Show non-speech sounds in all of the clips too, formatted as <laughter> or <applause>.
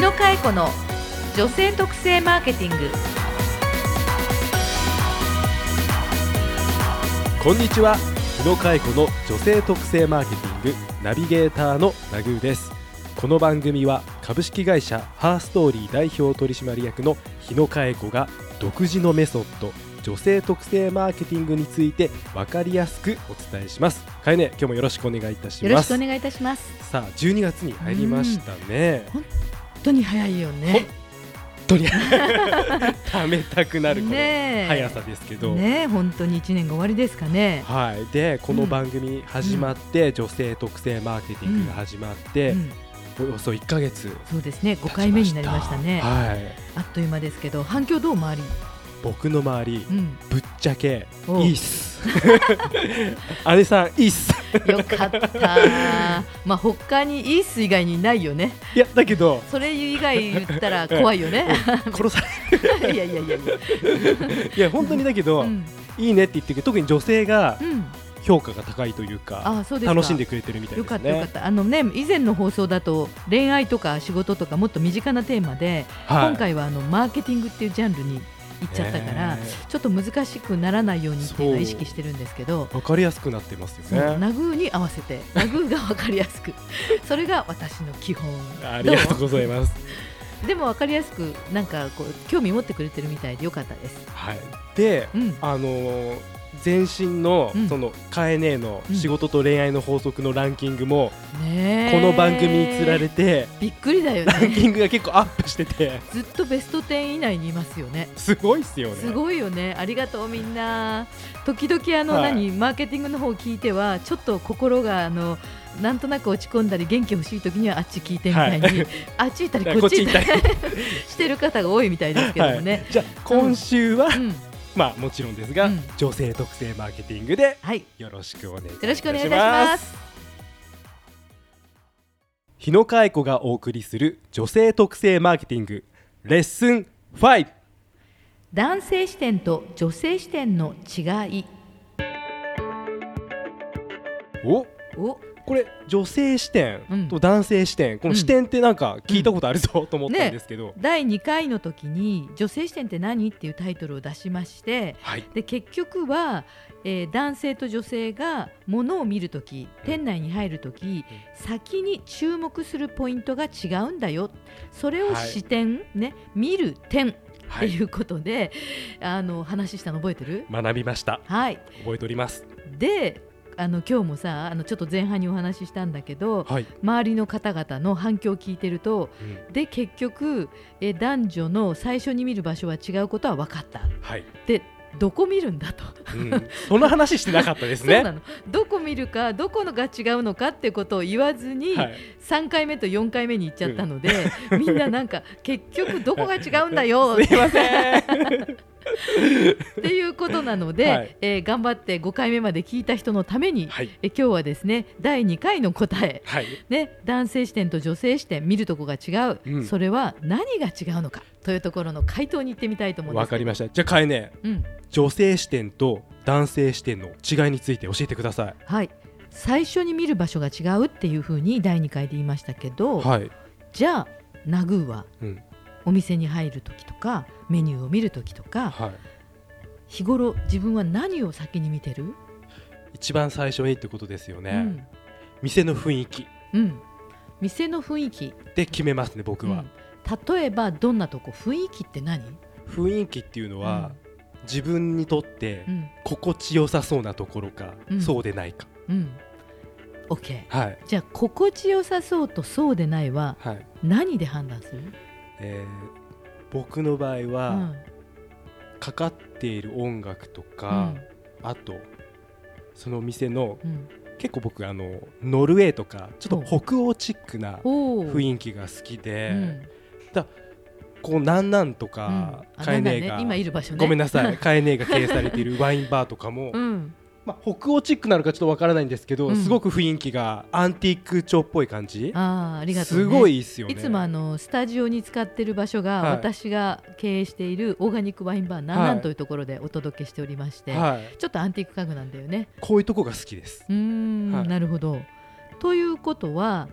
野佳恵子の女性特性マーケティング。こんにちは。日野佳恵子の女性特性マーケティングナビゲーターのナグーです。この番組は株式会社ハーストーリー代表取締役の日野佳恵子が独自のメソッド女性特性マーケティングについて分かりやすくお伝えします。かえね今日もよろしくお願いいたします。よろしくお願いいたします。さあ12月に入りましたね。本当に早いよね。本当に。<laughs> ためたくなるこの速さですけど、ね本当に一年が終わりですかね。はい、でこの番組始まって、女性特性マーケティングが始まって、うん。およそ1ヶ月。そうですね。5回目になりましたね。はい、あっという間ですけど反響どう周り？僕の周りうん。ぶっちゃけおいいっす。<laughs> 姉さんいいっす。よかった。まあ他にイース以外にないよね。いやだけどそれ以外言ったら怖いよね。<laughs> 殺さ <laughs> いやいやいやいや。れいや本当にだけど、うん。いいねって言ってる特に女性がうん。評価が高いというか、楽しんでくれてるみたいよですね。かったよかった。あのね以前の放送だと恋愛とか仕事とかもっと身近なテーマで、はい。今回はあのマーケティングっていうジャンルに行っちゃったから、ねちょっと難しくならないようにっていうのは意識してるんですけどわかりやすくなってますよね。ナグーに合わせて <laughs> ナグーが分かりやすく。それが私の基本。ありがとうございます。でも分かりやすくなんかこう興味持ってくれてるみたいでよかったです。はい。でうん、あのー前身の、うん。そのカエネのうん。仕事と恋愛の法則のランキングも、ねえ。この番組につられてびっくりだよランねキングが結構アップしてて。ずっとベスト10以内にいますよね。すごいっすよね。すごいよね。ありがとうみんな。時々あの、はい。何マーケティングの方を聞いてはちょっと心があのなんとなく落ち込んだり元気欲しい時にはあっち聞いてみたいに、はい。<laughs> あっち行ったりこっち行ったたりり <laughs> してる方が多いみたいですけどもね、はい、じゃあ今週は、うんまあもちろんですが、うん。女性特性マーケティングではい。よろしくお願いいたします。日野佳恵子がお送りする女性特性マーケティングレッスン5男性視点と女性視点の違い。お？お？これ女性視点うん。と男性視点、この視点ってなんか聞いたことあるぞと思ったねんですけど、第2回の時に「女性視点って何?」っていうタイトルを出しましてはい。で結局は、えー男性と女性が物を見るとき店内に入るとき先に注目するポイントが違うんだよ。それをはい。視点、ね見る点っはい。ていうことで、あの話したの覚えてる？学びました。はい。覚えております。であの今日もさあのちょっと前半にお話ししたんだけどはい、周りの方々の反響を聞いてるとうん。で結局え男女の最初に見る場所は違うことは分かった。はい、でどこ見るんだと。うん、その話してなかったですね。<laughs> そうなの。どこ見るかどこのが違うのかってことを言わずに、はい。3回目と4回目に行っちゃったので、みんななんか結局どこが違うんだよ。<laughs> すいませんっていうことなので、はい。えー頑張って5回目まで聞いた人のために、はい。え今日はですね第2回の答え、はい。ね、男性視点と女性視点見るとこが違う、うん。それは何が違うのかというところの回答に行ってみたいと思うんです。わかりました。じゃあかえねうん。女性視点と男性視点の違いについて教えてくださはい、最初に見る場所が違うっていうふうに第2回で言いましたけど、いはい、じゃあナグーはうん。お店に入る時とかメニューを見る時とかはい、日頃自分は何を先に見てる、一番最初にってことですよね、うん。店の雰囲気。うん、店の雰囲気、で決めますね僕は、うん。例えばどんなとこ雰囲気って何、雰囲気っていうのは、自分にとってうん。心地よさそうなところか、うん。そうでないか。うん。OK はい。じゃあ心地よさそうとそうでないははい、何で判断する、えー僕の場合うは、ん。かかっている音楽とうか、ん。あとその店のうん、結構僕あのノルウェーとかちょっと北欧チックな雰囲気が好きで、うん。こうなんなんとうん。カエネなんだね。今いる場所ね。ごめんなさい。カエネが経営されているワインバーとかも、うんまあ、北欧チックなのかちょっとわからないんですけど、うん。すごく雰囲気がアンティーク調っぽい感じ。あーありがとう、ね、すごいいいっすよね。いつもあのスタジオに使ってる場所が、はい。私が経営しているオーガニックワインバーナンナンというところでお届けしておりまして、はい、ちょっとアンティーク家具なんだよね。こういうとこが好きです。うーん、はい。なるほど。ということは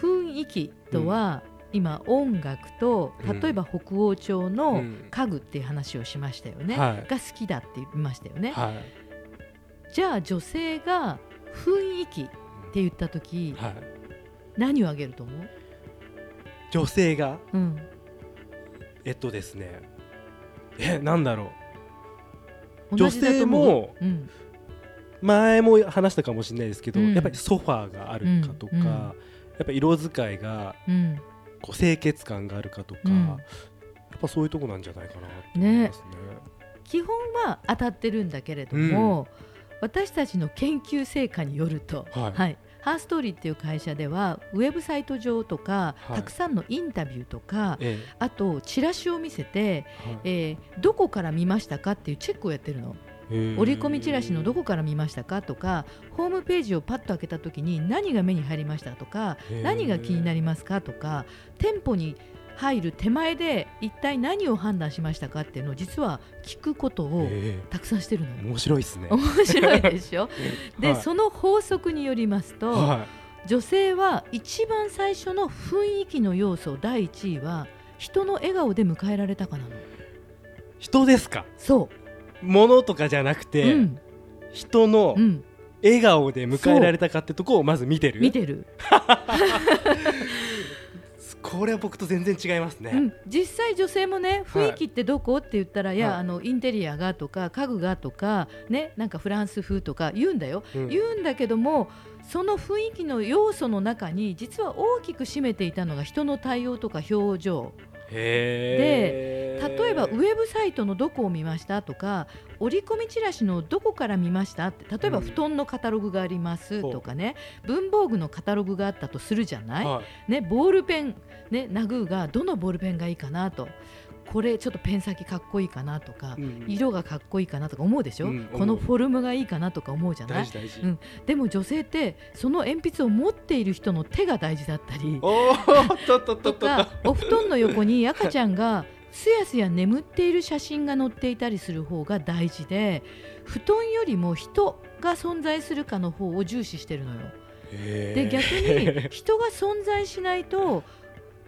雰囲気とは、今音楽とうん。例えば北欧調うのん。家具っていう話をしましたよね、はい。が好きだって言いましたよね、はいじゃあ女性が雰囲気って言った時はい。何をあげると思う、女性が？うん、えっとですね。えなんだろう。女性もうん。前も話したかもしれないですけど、うん。やっぱりソファーがあるかとか、うん。うんやっぱ色使いがうん。こう清潔感があるかとか、うん。やっぱそういうとこなんじゃないかなと思いますね。基本は当たってるんだけれども、私たちの研究成果によると、はい。ハーストーリーっていう会社ではウェブサイト上とか、はい。たくさんのインタビューとかえあとチラシを見せて、えはい。えーどこから見ましたかっていうチェックをやってるの。折り込みチラシのどこから見ましたかとかホームページをパッと開けた時に何が目に入りましたとか何が気になりますかとか店舗に入る手前で一体何を判断しましたかっていうのを実は聞くことをへたくさんしてるのよ。ー面白いですね。面白いでしょ？で、<laughs> はい。その法則によりますと、は女性は一番最初の雰囲気の要素第1位は人の笑顔で迎えられたかなの。い、人ですか？そ物とかじゃなくう、て、うん。人のうん、笑顔で迎えられたかってとこをまず見てる？見てる、こ <laughs> れは僕と全然違いますね。うん、実際女性もねはい。雰囲気ってどこって言ったら、い、やはい。あのインテリアがとか家具がとかねなんかフランス風とか言うんだよ、うん。言うんだけどもその雰囲気の要素の中に実は大きく占めていたのが人の対応とか表情へー。例えばウェブサイトのどこを見ました？とか折り込みチラシのどこから見ました？って例えばうん。布団のカタログがあります？とかね。文房具のカタログがあったとするじゃない、はい。ね、ボールペン、ね、ナグーがどのボールペンがいいかなとこれちょっとペン先かっこいいかなとか、うん色がかっこいいかなとか思うでしょ、うんこのフォルムがいいかなとか思うじゃない？大事大事。うん。でも女性ってその鉛筆を持っている人の手が大事だったりお布団の横に赤ちゃんがすやすや眠っている写真が載っていたりする方が大事で布団よりも人が存在するかの方を重視してるのよ。で逆に人が存在しないと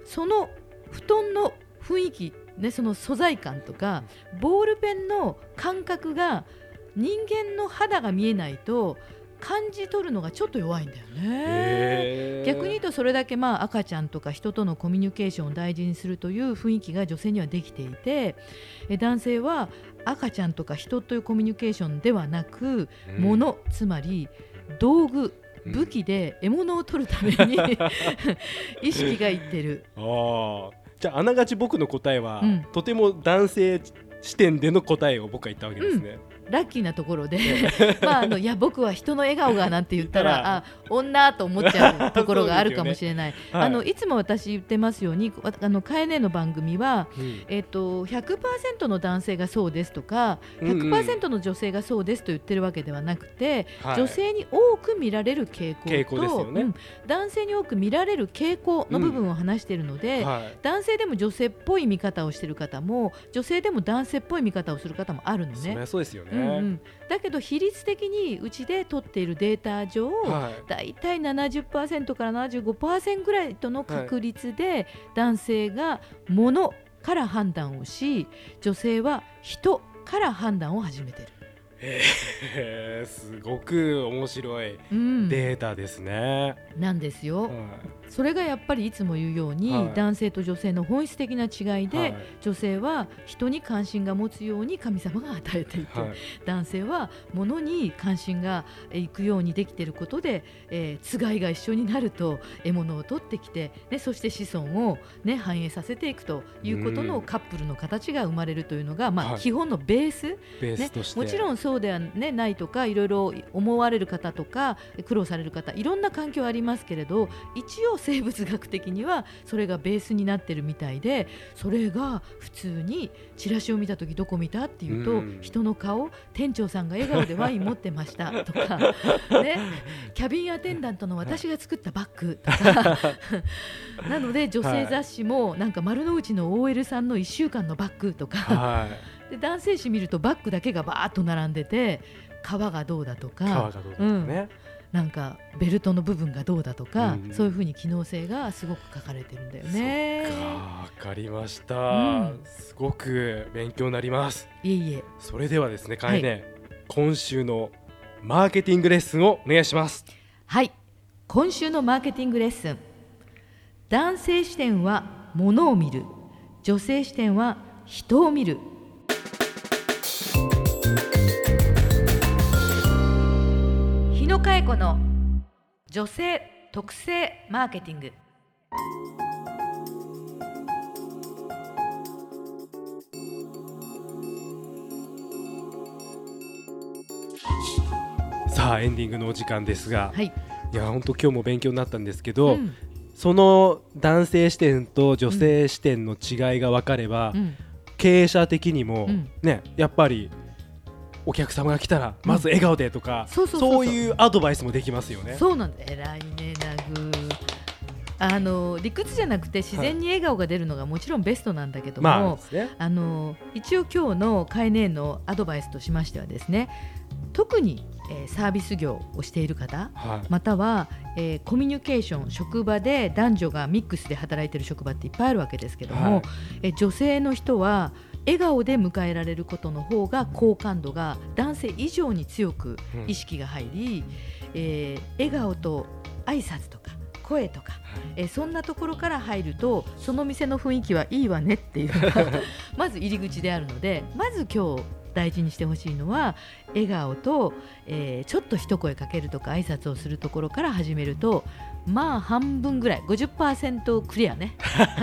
その布団の雰囲気、ね、その素材感とかボールペンの感覚が人間の肌が見えないと感じ取るのがちょっと弱いんだよね。逆に言うとそれだけまあ赤ちゃんとか人とのコミュニケーションを大事にするという雰囲気が女性にはできていてえ男性は赤ちゃんとか人というコミュニケーションではなく、うん物つまり道具うん武器で獲物を取るために <laughs> 意識がいってる。ああじゃああながち僕の答えは、うんとても男性視点での答えを僕は言ったわけですね。ラッキーなところで <laughs> まああのいや僕は人の笑顔がなんて言ったらあ女と思っちゃうところがあるかもしれない。<laughs> はい。あのいつも私言ってますようにわあのカエネの番組はうん。えっと100%の男性がそうですとかうんうん。100%の女性がそうですと言ってるわけではなくて、はい。女性に多く見られる傾向とね。うん。男性に多く見られる傾向の部分を話しているので、はい。男性でも女性っぽい見方をしている方も女性でも男性っぽい見方をする方もあるのね。そうですよね。うんうん、だけど比率的にうちで取っているデータ上、はい。だいたい70%から75%ぐらいとの確率で男性が物から判断をし女性は人から判断を始めてる。へーすごく面白いうん、データですね。なんですよ、はいそれがやっぱりいつも言うように、はい。男性と女性の本質的な違いで、はい。女性は人に関心が持つように神様が与えていて、はい。男性は物に関心がえーいくようにできていることで、えーつがいが一緒になると獲物を取ってきて、ね、そして子孫を、ね、繁栄させていくということのうんカップルの形が生まれるというのが、まあはい。基本のベース、ね。もちろんそうでは、ね、ないとかいろいろ思われる方とか苦労される方いろんな環境ありますけれど一応生物学的にはそれがベースになってるみたいでそれが普通にチラシを見た時どこ見たっていうと、うん。人の顔店長さんが笑顔でワイン持ってましたとか、<laughs> ね、キャビンアテンダントの私が作ったバッグとか。<laughs> なので女性雑誌もなんか丸の内の OL さんの1週間のバッグとか。はい。で男性誌見るとバッグだけがバーッと並んでて革がどうだとか。川がどうだとかね。なんかベルトの部分がどうだとか、うんそういうふうに機能性がすごく書かれてるんだよね。わかりました、うん。すごく勉強になります。いえいえ。それではですねかえね、今週のマーケティングレッスンをお願いします。はい。今週のマーケティングレッスン。男性視点は物を見る。女性視点は人を見る恵子の女性特性マーケティング。さあエンディングのお時間ですが、はい、いや本当今日も勉強になったんですけど、うん。その男性視点と女性視点の違いが分かれば、うん。経営者的にも、うん。ねやっぱりお客様が来たらまず笑顔でとか、そうそうそういうアドバイスもできますよね。そうなんだ偉いねナグあの理屈じゃなくて自然に笑顔が出るのがもちろんベストなんだけども、まあですね。あの一応今日のカイのアドバイスとしましてはですね特に、えーサービス業をしている方はい。または、えーコミュニケーション職場で男女がミックスで働いている職場っていっぱいあるわけですけども、はいえー女性の人は笑顔で迎えられることの方が好感度が男性以上に強くうん。意識が入り、えー笑顔と挨拶とか声とか、えーそんなところから入るとその店の雰囲気はいいわねっていうのが <laughs> まず入り口であるのでまず今日大事にしてほしいのは笑顔と、えーちょっと一声かけるとか挨拶をするところから始めるとまあ半分ぐらい50%クリアね。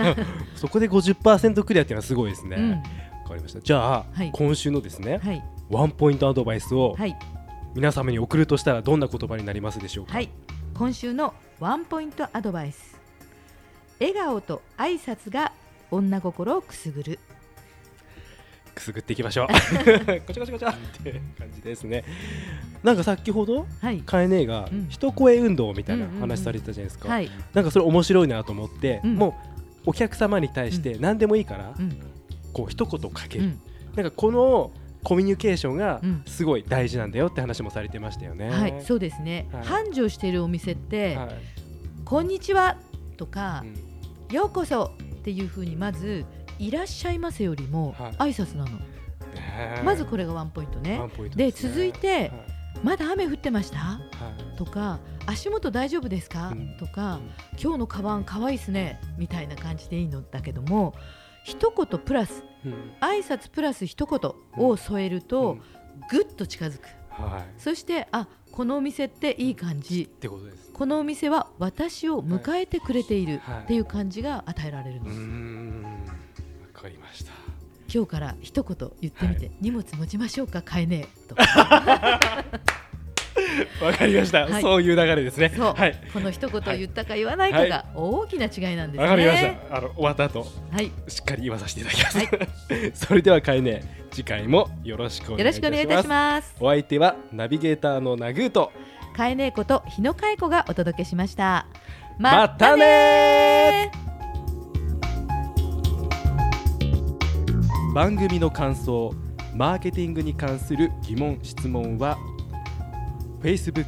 <laughs> そこで50%クリアっていうのはすごいですね。うんわかりました。じゃあ、はい今週のですね、はい、ワンポイントアドバイスをはい皆様に送るとしたらどんな言葉になりますでしょうか？はい、今週のワンポイントアドバイス笑顔と挨拶が女心をくすぐるくすぐっていきましょう。<laughs> こちゃこちゃこちゃって感じですね。なんか先ほどはい。カエネがうん。一声運動みたいな話されてたじゃないですか。はい、なんかそれ面白いなと思って、うん。もうお客様に対して何でもいいから、うん。こう一言かける、うん。なんかこのコミュニケーションがうん。すごい大事なんだよって話もされてましたよね。はい、そうですね、はい。繁盛しているお店って、はい。こんにちはとかう、ん。ようこそっていう風にまずいらっしゃいませよりもはい。挨拶なの、ねえ。まずこれがワンポイントね。ですね。続いてはいまだ雨降ってました？はい。とか足元大丈夫ですか、うん。とか今日のカバン可愛いですね。みたいな感じでいいのだけども一言プラスうん。挨拶プラス一言を添えると、うん。ぐっと近づく。はい。そしてあこのお店っていい感じ。ってことです。このお店は私を迎えてくれているはい。っていう感じが与えられるの、うーん。わかりました。今日から一言言ってみて、荷物持ちましょうか買えねえ。と。<laughs> わかりました、はい。そういう流れですね。はい。この一言言ったか言わないかが大きな違いなんですね。わかりました。あの終わった後はい。しっかり言わさせていただきます。<laughs> それではかえね次回もよろしくお願いいたします。お相手はナビゲーターのナグーと。買えねえこと日野佳恵子がお届けしました。またね番組の感想マーケティングに関する疑問質問は Facebook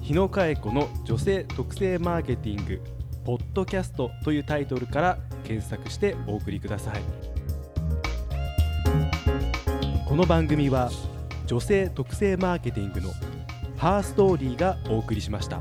日野佳恵子の女性特性マーケティングポッドキャストというタイトルから検索してお送りくださいこの番組は女性特性マーケティングのハーストーリーがお送りしました。